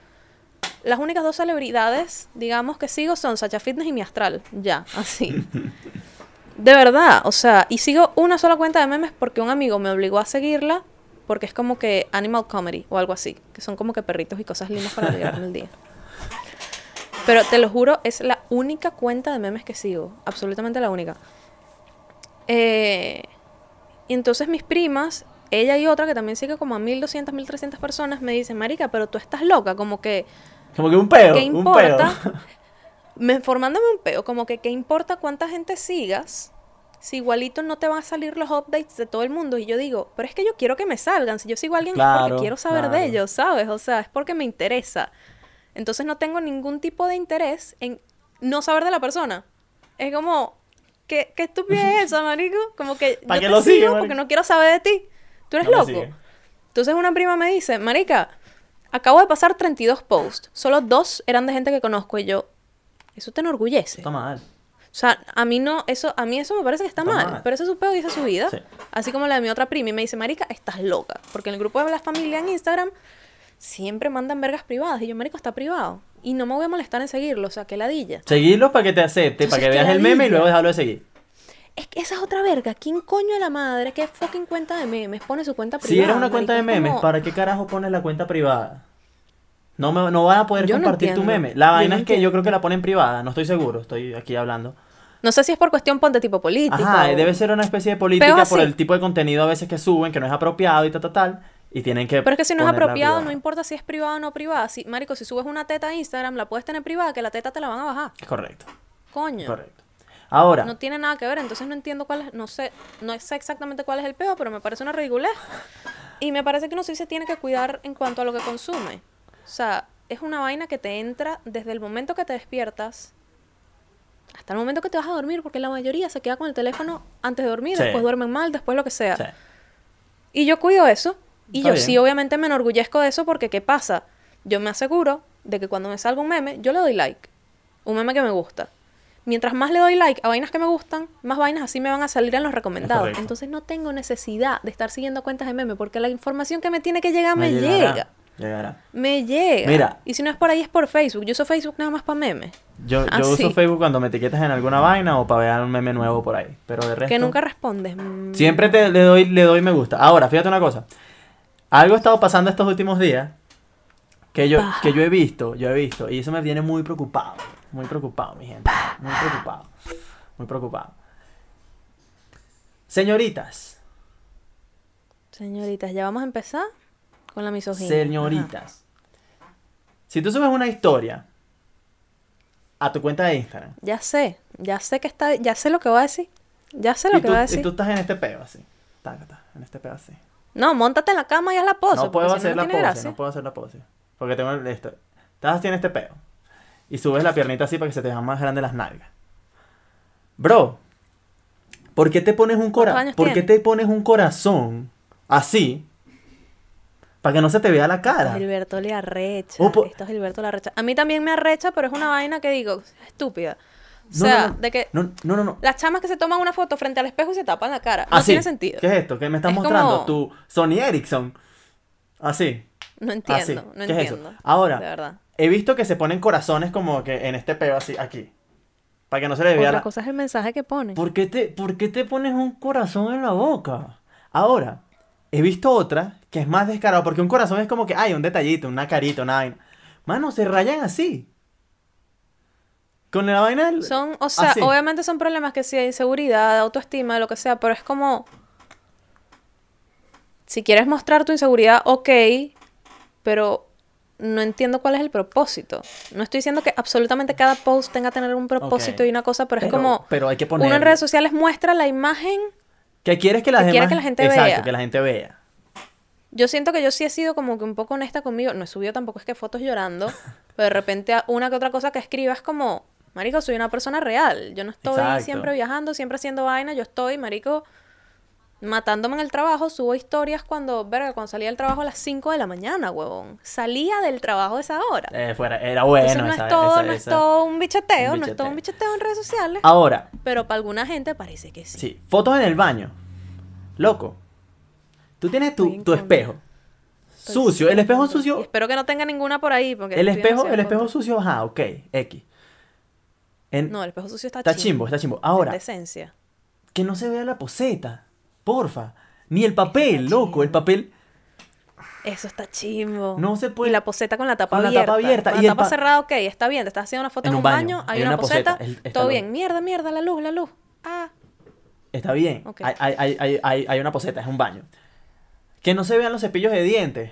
Las únicas dos celebridades, digamos, que sigo son Sacha Fitness y Mi Astral. Ya, así. De verdad, o sea, y sigo una sola cuenta de memes porque un amigo me obligó a seguirla porque es como que Animal Comedy o algo así, que son como que perritos y cosas lindas para alegrarme el día. Pero te lo juro, es la única cuenta de memes que sigo, absolutamente la única. Eh, y entonces mis primas, ella y otra que también sigue como a 1200, 1300 personas, me dicen, Marica, pero tú estás loca, como que Como que un peo. ¿Qué un importa? peo. me, formándome un peo, como que qué importa cuánta gente sigas, si igualito no te van a salir los updates de todo el mundo. Y yo digo, pero es que yo quiero que me salgan. Si yo sigo a alguien es porque quiero saber de ellos, ¿sabes? O sea, es porque me interesa. Entonces no tengo ningún tipo de interés en no saber de la persona. Es como, ¿qué, qué estupidez es esa, marico? Como que ¿Pa' yo qué te lo sigo porque no quiero saber de ti. Tú eres No loco. Entonces una prima me dice, Marica, acabo de pasar 32 posts. Solo dos eran de gente que conozco. Y yo, eso te enorgullece. Está mal. O sea, a mí no, eso, a mí eso me parece que está, Está mal, mal. Pero esa es su pedo y esa es su vida. Sí. Así como la de mi otra prima. Y me dice, Marica, estás loca. Porque en el grupo de la familia en Instagram siempre mandan vergas privadas. Y yo, Marico, está privado. Y no me voy a molestar en seguirlo. O sea, que ladilla. Seguirlo para que te acepte, Entonces, para que veas el meme y luego dejarlo de seguir. Es que esa es otra verga. ¿Quién coño de la madre? ¿Qué fucking cuenta de memes? Pone su cuenta privada. Si eres una cuenta de memes, como- ¿para qué carajo pones la cuenta privada? No, me, no van a poder Yo no compartir tu meme. La vaina no es que yo creo que la ponen privada, no estoy seguro, estoy aquí hablando. No sé si es por cuestión ponte tipo político. Ajá, o- debe ser una especie de política por el tipo de contenido a veces que suben, que no es apropiado y tal, tal, tal, y tienen que Pero es que si no es apropiado, no importa si es privada o no privada. Si, marico, si subes una teta a Instagram, la puedes tener privada, que la teta te la van a bajar. Es correcto, Coño. correcto. Ahora, No tiene nada que ver, entonces no entiendo cuál es, no sé, no sé exactamente cuál es el peo, pero me parece una ridiculez. Y me parece que uno sí se tiene que cuidar en cuanto a lo que consume. O sea, es una vaina que te entra desde el momento que te despiertas hasta el momento que te vas a dormir, porque la mayoría se queda con el teléfono antes de dormir, Sí. después duermen mal, después lo que sea. sí, Y yo cuido eso. Y Está yo bien. sí, obviamente, me enorgullezco de eso porque, ¿qué pasa? Yo me aseguro de que cuando me salga un meme, yo le doy like. Un meme que me gusta. Mientras más le doy like a vainas que me gustan, más vainas así me van a salir en los recomendados. Entonces no tengo necesidad de estar siguiendo cuentas de meme porque la información que me tiene que llegar me, llega. Llegará. Me llega. Mira. Y si no es por ahí, es por Facebook. Yo uso Facebook nada más para memes. Yo, Ah, yo uso sí. Facebook cuando me etiquetas en alguna vaina o para ver un meme nuevo por ahí. Pero de resto. Que nunca respondes. Mm, Siempre te, le, doy, le doy me gusta. Ahora, fíjate una cosa. Algo ha estado pasando estos últimos días que yo, que yo he visto, yo he visto, y eso me tiene muy preocupado. Muy preocupado, mi gente. Muy preocupado. Muy preocupado. Señoritas, Señoritas, ya vamos a empezar con la misoginia. señoritas. Si tú subes una historia a tu cuenta de Instagram. Ya sé, ya sé que está, ya sé lo que va a decir. Ya sé lo y que tú, va a y decir. tú estás en este peo así, tácata, en este peo así. No, montate en la cama y haz la pose. no puedo si hacer no, la pose, gracia. no puedo hacer la pose. Porque tengo el- esto. Estás así en este peo. Y subes la piernita así para que se te vean más grandes las nalgas. Bro, ¿por qué te pones un ¿Cuántos corazón? ¿Por qué te pones un corazón así? Para que no se te vea la cara. Gilberto le arrecha. Esto Gilberto le arrecha. A mí también me arrecha, pero es una vaina que digo, estúpida. O No, sea, no, no. de que No, no, no. las chamas que se toman una foto frente al espejo y se tapan la cara. No Así. tiene sentido. ¿Qué es esto? ¿Qué me estás Es mostrando? como- Tu Sony Ericsson. Así. No entiendo, Así. no ¿Qué es eso? entiendo. Ahora, De verdad. he visto que se ponen corazones como que en este peo así, aquí. Para que no se le vea Otra la... cosa es el mensaje que pone. ¿Por qué, te, ¿Por qué te pones un corazón en la boca? Ahora, he visto otra que es más descarado, porque un corazón es como que, hay un detallito, una carita, una vaina. Mano, se rayan así. Con la vaina del... Son, o sea, así. obviamente son problemas que sí hay inseguridad, autoestima, lo que sea, pero es como. Si quieres mostrar tu inseguridad, ok, pero no entiendo cuál es el propósito. No estoy diciendo que absolutamente cada post tenga que tener un propósito y una cosa, pero, es como. pero hay que Uno en redes sociales muestra la imagen. Que quieres que la, que demás... quiere que la gente Exacto, vea. que la gente vea. Yo siento que yo sí he sido como que un poco honesta conmigo. No he subido tampoco es que fotos llorando, pero de repente una que otra cosa que escriba es como, marico, soy una persona real. Yo no estoy Exacto. siempre viajando, siempre haciendo vaina. Yo estoy, marico, matándome en el trabajo. Subo historias cuando, verga, cuando salía del trabajo a las 5 de la mañana, huevón. Salía del trabajo a esa hora. Eh, fuera, era bueno Entonces no esa- es todo, esa- no es todo un bicheteo, un no es todo un bicheteo. en redes sociales. Ahora, Pero para alguna gente parece que sí. sí, fotos en el baño. Loco. Tú tienes tu, tu espejo. Estoy Sucio. El espejo. Y sucio... espero que no tenga ninguna por ahí. Porque El espejo, el espejo contra. sucio, ajá, ok, X. En- No, el espejo sucio está, Está chimbo, está chimbo. Ahora, De esencia. que no se vea la poseta. Porfa. Ni el papel, loco. El papel. Eso está chimbo. No se puede- Y la poseta con la tapa con la abierta. tapa abierta. Con Y la tapa pa- cerrada, ok, está bien. Te estás haciendo una foto en, un baño, hay, una, poseta, todo bien. Mierda, mierda, la luz, la luz. Ah, Está bien. Ok. Hay, hay, hay, hay, una poseta, es un baño. Que no se vean los cepillos de dientes.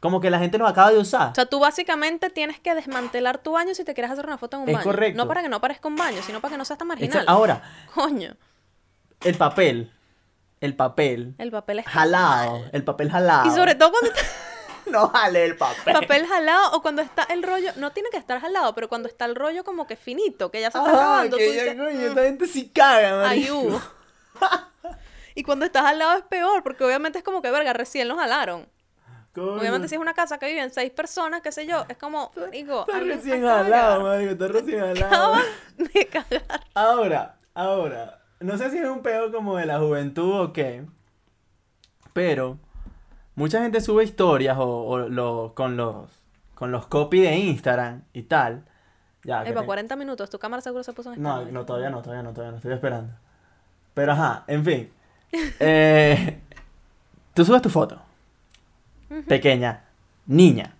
Como que la gente los acaba de usar. o sea, tú básicamente tienes que desmantelar tu baño si te quieres hacer una foto en un Es baño. correcto. No para que no parezca un baño, sino para que no seas tan marginal. ahora, Coño, el papel. El papel. el papel es Jalado. El papel jalado. Y sobre todo cuando está No jale el papel. papel jalado o cuando está el rollo, no tiene que estar jalado, pero cuando está el rollo como que finito, que ya se está acabando, tú que ya, dices, coño, "Mm, esta gente sí caga, hubo. y cuando estás al lado es peor, porque obviamente es como que, verga, recién los jalaron. Coño. Obviamente si es una casa que viven seis personas, qué sé yo, es como, digo, Está recién jalado, marico. Está recién jalado. De cagar. Ahora, ahora, no sé si es un pedo como de la juventud o qué, pero mucha gente sube historias o, o lo- con los con los copy de Instagram y tal. Ya, Epa, te- 40 minutos, tu cámara seguro se puso en No, no, todavía no, todavía no, todavía no, estoy esperando. Pero ajá, en fin. Eh, tú subes tu foto. Pequeña, niña.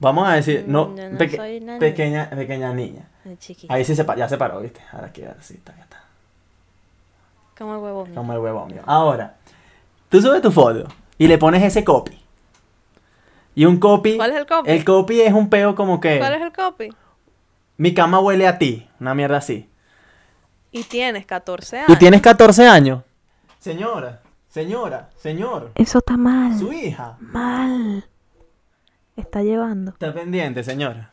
Vamos a decir, no, Mm, yo no peque- soy una niña. pequeña, pequeña niña. Chiquita. Ahí sí se ya se paró, ¿viste? Ahora aquí, ahora sí, está, ya está. Como el huevo mío. Como el huevón mío. Ahora, tú subes tu foto y le pones ese copy. Y un copy. ¿Cuál es el copy? El copy es un peo como que. ¿Cuál es el copy? Mi cama huele a ti. Una mierda así. Y tienes 14 años. Y tienes 14 años. Señora, señora, señor. Eso está mal. Su hija. Mal. Está llevando. Está pendiente, señora.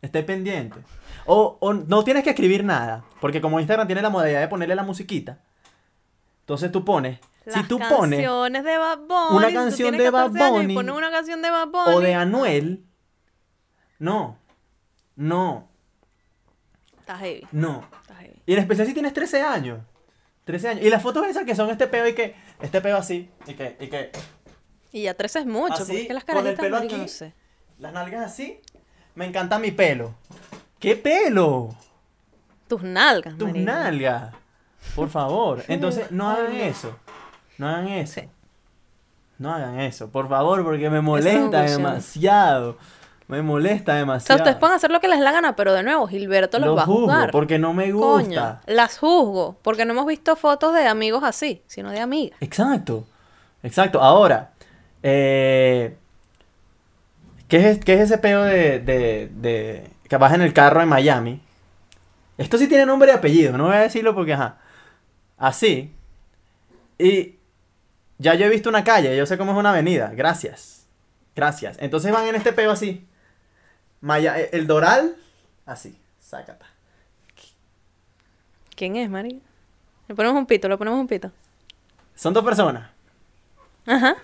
Esté pendiente. O, o no tienes que escribir nada. Porque como Instagram tiene la modalidad de ponerle la musiquita. Entonces tú pones. si Las tú pones. canciones de Bad Bunny. una si canción de Bad 14 años y Bunny pones una canción de Bad Bunny. o de Anuel. No. No. Está heavy. No. Está heavy. Y en especial si tienes 13 años. 13 años. Y las fotos esas que son este peo y que. Este peo así. Y que. Y que. Y ya tres es mucho, Así, porque es que las con el carajitas, pelo marico, aquí. no sé. Las nalgas así. Me encanta mi pelo. ¿Qué pelo? Tus nalgas, Tus nalgas. Por favor. Entonces, no hagan eso. No hagan eso. Sí. No hagan eso, por favor, porque me es molesta demasiado. Me molesta O sea, demasiado. ustedes pueden hacer lo que les la gana, pero de nuevo, Gilberto los Lo va a juzgo porque no me Coño, gusta. las juzgo, porque no hemos visto fotos de amigos así, sino de amigas. Exacto. Exacto. Ahora, eh, ¿qué, es, qué es ese peo de, de, de que vas en el carro en Miami? Esto sí tiene nombre y apellido, no voy a decirlo porque, ajá. Así. Y ya yo he visto una calle, yo sé cómo es una avenida. Gracias. Gracias. Entonces van en este peo así. Maya, eh, el Doral, así. Sácata. ¿Quién es, Mari? Le ponemos un pito, le ponemos un pito. Son dos personas. Ajá.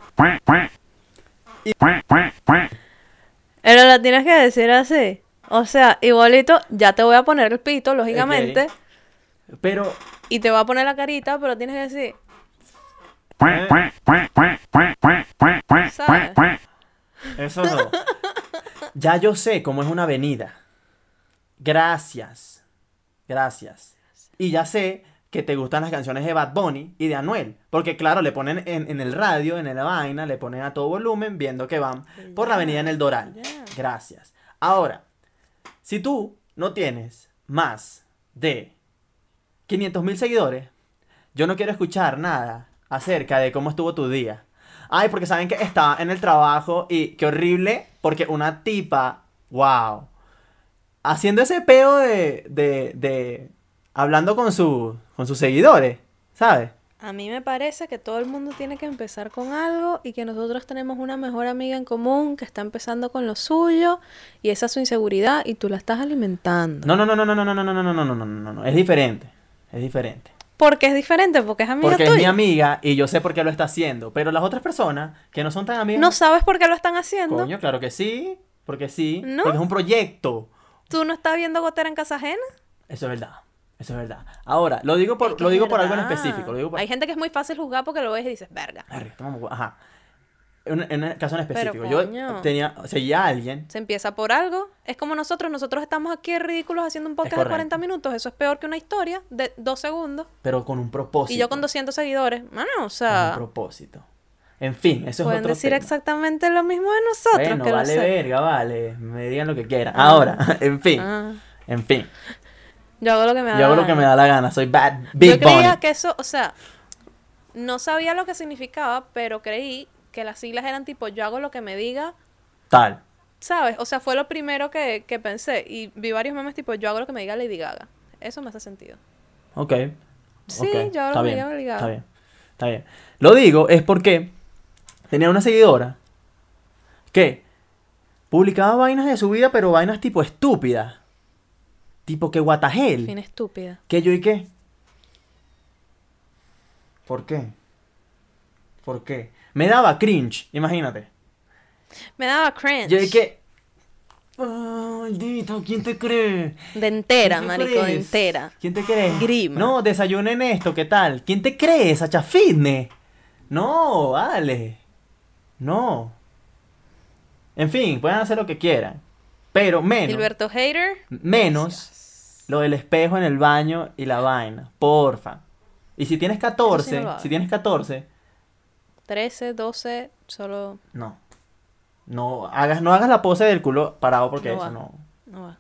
Pero la tienes que decir así. O sea, igualito, ya te voy a poner el pito, lógicamente. Pero Y te voy a poner la carita, pero tienes que decir. ¿Sabes? Eso no. Ya yo sé cómo es una avenida. Gracias. Gracias. Y ya sé que te gustan las canciones de Bad Bunny y de Anuel. Porque claro, le ponen en, en el radio, en la vaina, le ponen a todo volumen viendo que van por la avenida en el Doral. Gracias. Ahora, si tú no tienes más de 500 mil seguidores, yo no quiero escuchar nada acerca de cómo estuvo tu día. Ay, porque saben que estaba en el trabajo y qué horrible, porque una tipa, wow, haciendo ese peo de, de, de, hablando con, su, con sus seguidores, ¿sabes? A mí me parece que todo el mundo tiene que empezar con algo y que nosotros tenemos una mejor amiga en común que está empezando con lo suyo y esa es su inseguridad y tú la estás alimentando. No, no, no, no, no, no, no, no, no, no, no, no, no, no, no, es diferente, es diferente. Porque es diferente, porque es amiga Porque es tuya. mi amiga y yo sé por qué lo está haciendo, pero las otras personas que no son tan amigas, No sabes por qué lo están haciendo. coño, claro que sí, porque sí, ¿No? porque es un proyecto. ¿Tú no estás viendo gotera en casa ajena? Eso es verdad. Eso es verdad. Ahora, lo digo por, Es que lo digo por algo en específico. Lo digo por... Hay gente que es muy fácil juzgar porque lo ves y dices, verga. Ajá. En, en un caso en específico. Yo tenía, seguía a alguien. Se empieza por algo. Es como nosotros. Nosotros estamos aquí ridículos haciendo un podcast de correcto. 40 minutos. Eso es peor que una historia de dos segundos. pero con un propósito. Y yo con 200 seguidores. Mano, o Con un sea, propósito. En fin, eso es pueden otro decir tema. exactamente lo mismo de nosotros. Bueno, que vale verga, vale. Me digan lo que quieran. Ahora, en fin. Ah, En fin. Yo hago lo que me da Yo hago la lo que me da la gana. Soy bad Big Yo creía Bunny. que eso, o sea, no sabía lo que significaba, pero creí que las siglas eran tipo, yo hago lo que me diga, Tal. ¿sabes? O sea, fue lo primero que, que pensé. Y vi varios memes tipo, yo hago lo que me diga Lady Gaga. Eso me hace sentido. Ok. Sí, ok, yo ahora está me bien, llamo Lady Gaga. Está bien. Está bien. Lo digo es porque tenía una seguidora que publicaba vainas de su vida, pero vainas tipo estúpidas. Tipo que what the hell. Fin estúpida. ¿Qué yo y qué? ¿Por qué? ¿Por qué? Me daba cringe, imagínate. Me daba cringe. Yo y que. Maldito, ¿quién te cree? De entera, ¿Quién te marico, de crees? entera. ¿Quién te cree? Grima. No, desayunen esto, ¿qué tal? ¿Quién te cree, Sacha Fitness? No, vale. No. En fin, pueden hacer lo que quieran. Pero menos. Gilberto Hater. Menos lo del espejo en el baño y la vaina. Porfa. Y si tienes 14, Eso sí no lo hago. si tienes 14, 13, 12, solo no. No hagas, no hagas la pose del culo parado porque No eso va. no, no va.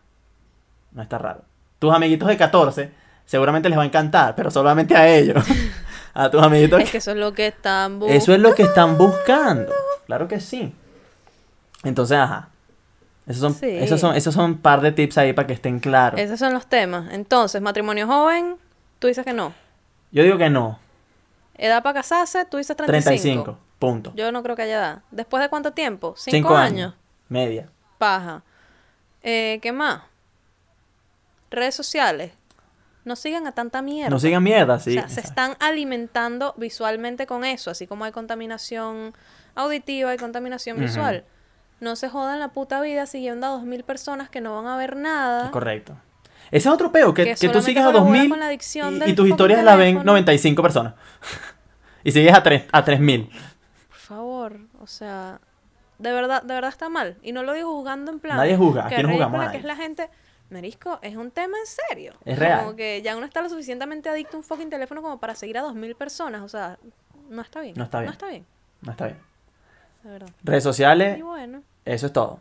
no está raro. Tus amiguitos de 14 seguramente les va a encantar, pero solamente a ellos. a tus amiguitos. Es que eso es lo que están buscando. Eso es lo que están buscando. Claro que sí. Entonces, ajá. Esos son, Sí. esos son, esos son un par de tips ahí para que estén claros. Esos son los temas. Entonces, matrimonio joven, tú dices que no. Yo digo que no. Edad para casarse, tú dices 35. 35. Punto. Yo no creo que haya edad. ¿Después de cuánto tiempo? ¿Cinco, Cinco años? Media. Paja. Eh, ¿Qué más? Redes sociales. No sigan a tanta mierda. No sigan mierda, sí. o sea, se están alimentando visualmente con eso, así como hay contaminación auditiva y contaminación Ujú. visual. No se jodan la puta vida siguiendo a 2.000 personas que no van a ver nada. Correcto. Ese es otro peo, que, Que que tú sigues a colabora 2000 con la adicción y, y tus historias las ven teléfono. 95 personas. y sigues a, tres, a 3000. Por favor, o sea, de verdad, de verdad está mal. Y no lo digo jugando en plan. Nadie juzga, que aquí no jugamos a que es la gente. Marisco, es un tema en serio. Es real. Como que ya uno está lo suficientemente adicto a un fucking teléfono como para seguir a dos mil personas. O sea, no está bien. No está bien. No está bien, No está bien. Verdad. Redes sociales, Y bueno, eso es todo.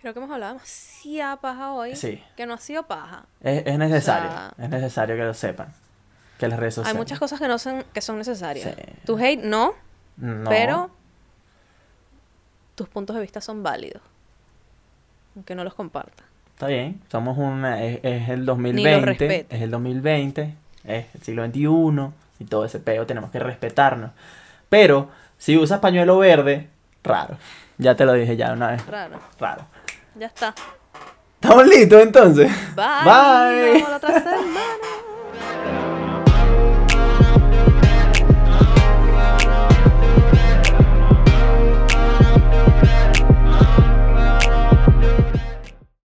creo que hemos hablado demasiada paja hoy. Sí. Que no ha sido paja. Es, es necesario. O sea- es necesario que lo sepan. Que las redes sociales. Hay muchas cosas que no son, que son necesarias. Sí. Tu hate no, No. pero tus puntos de vista son válidos. Aunque no los compartas. Está bien. Somos una. Es, es el 2020. respete. Es el 2020. Es el siglo XXI. Y todo ese peo. Tenemos que respetarnos. Pero, si usas pañuelo verde, raro. Ya te lo dije ya una vez. Raro. Raro. Ya está. ¿Estamos listos entonces? Bye. Bye. Nos vemos la otra semana.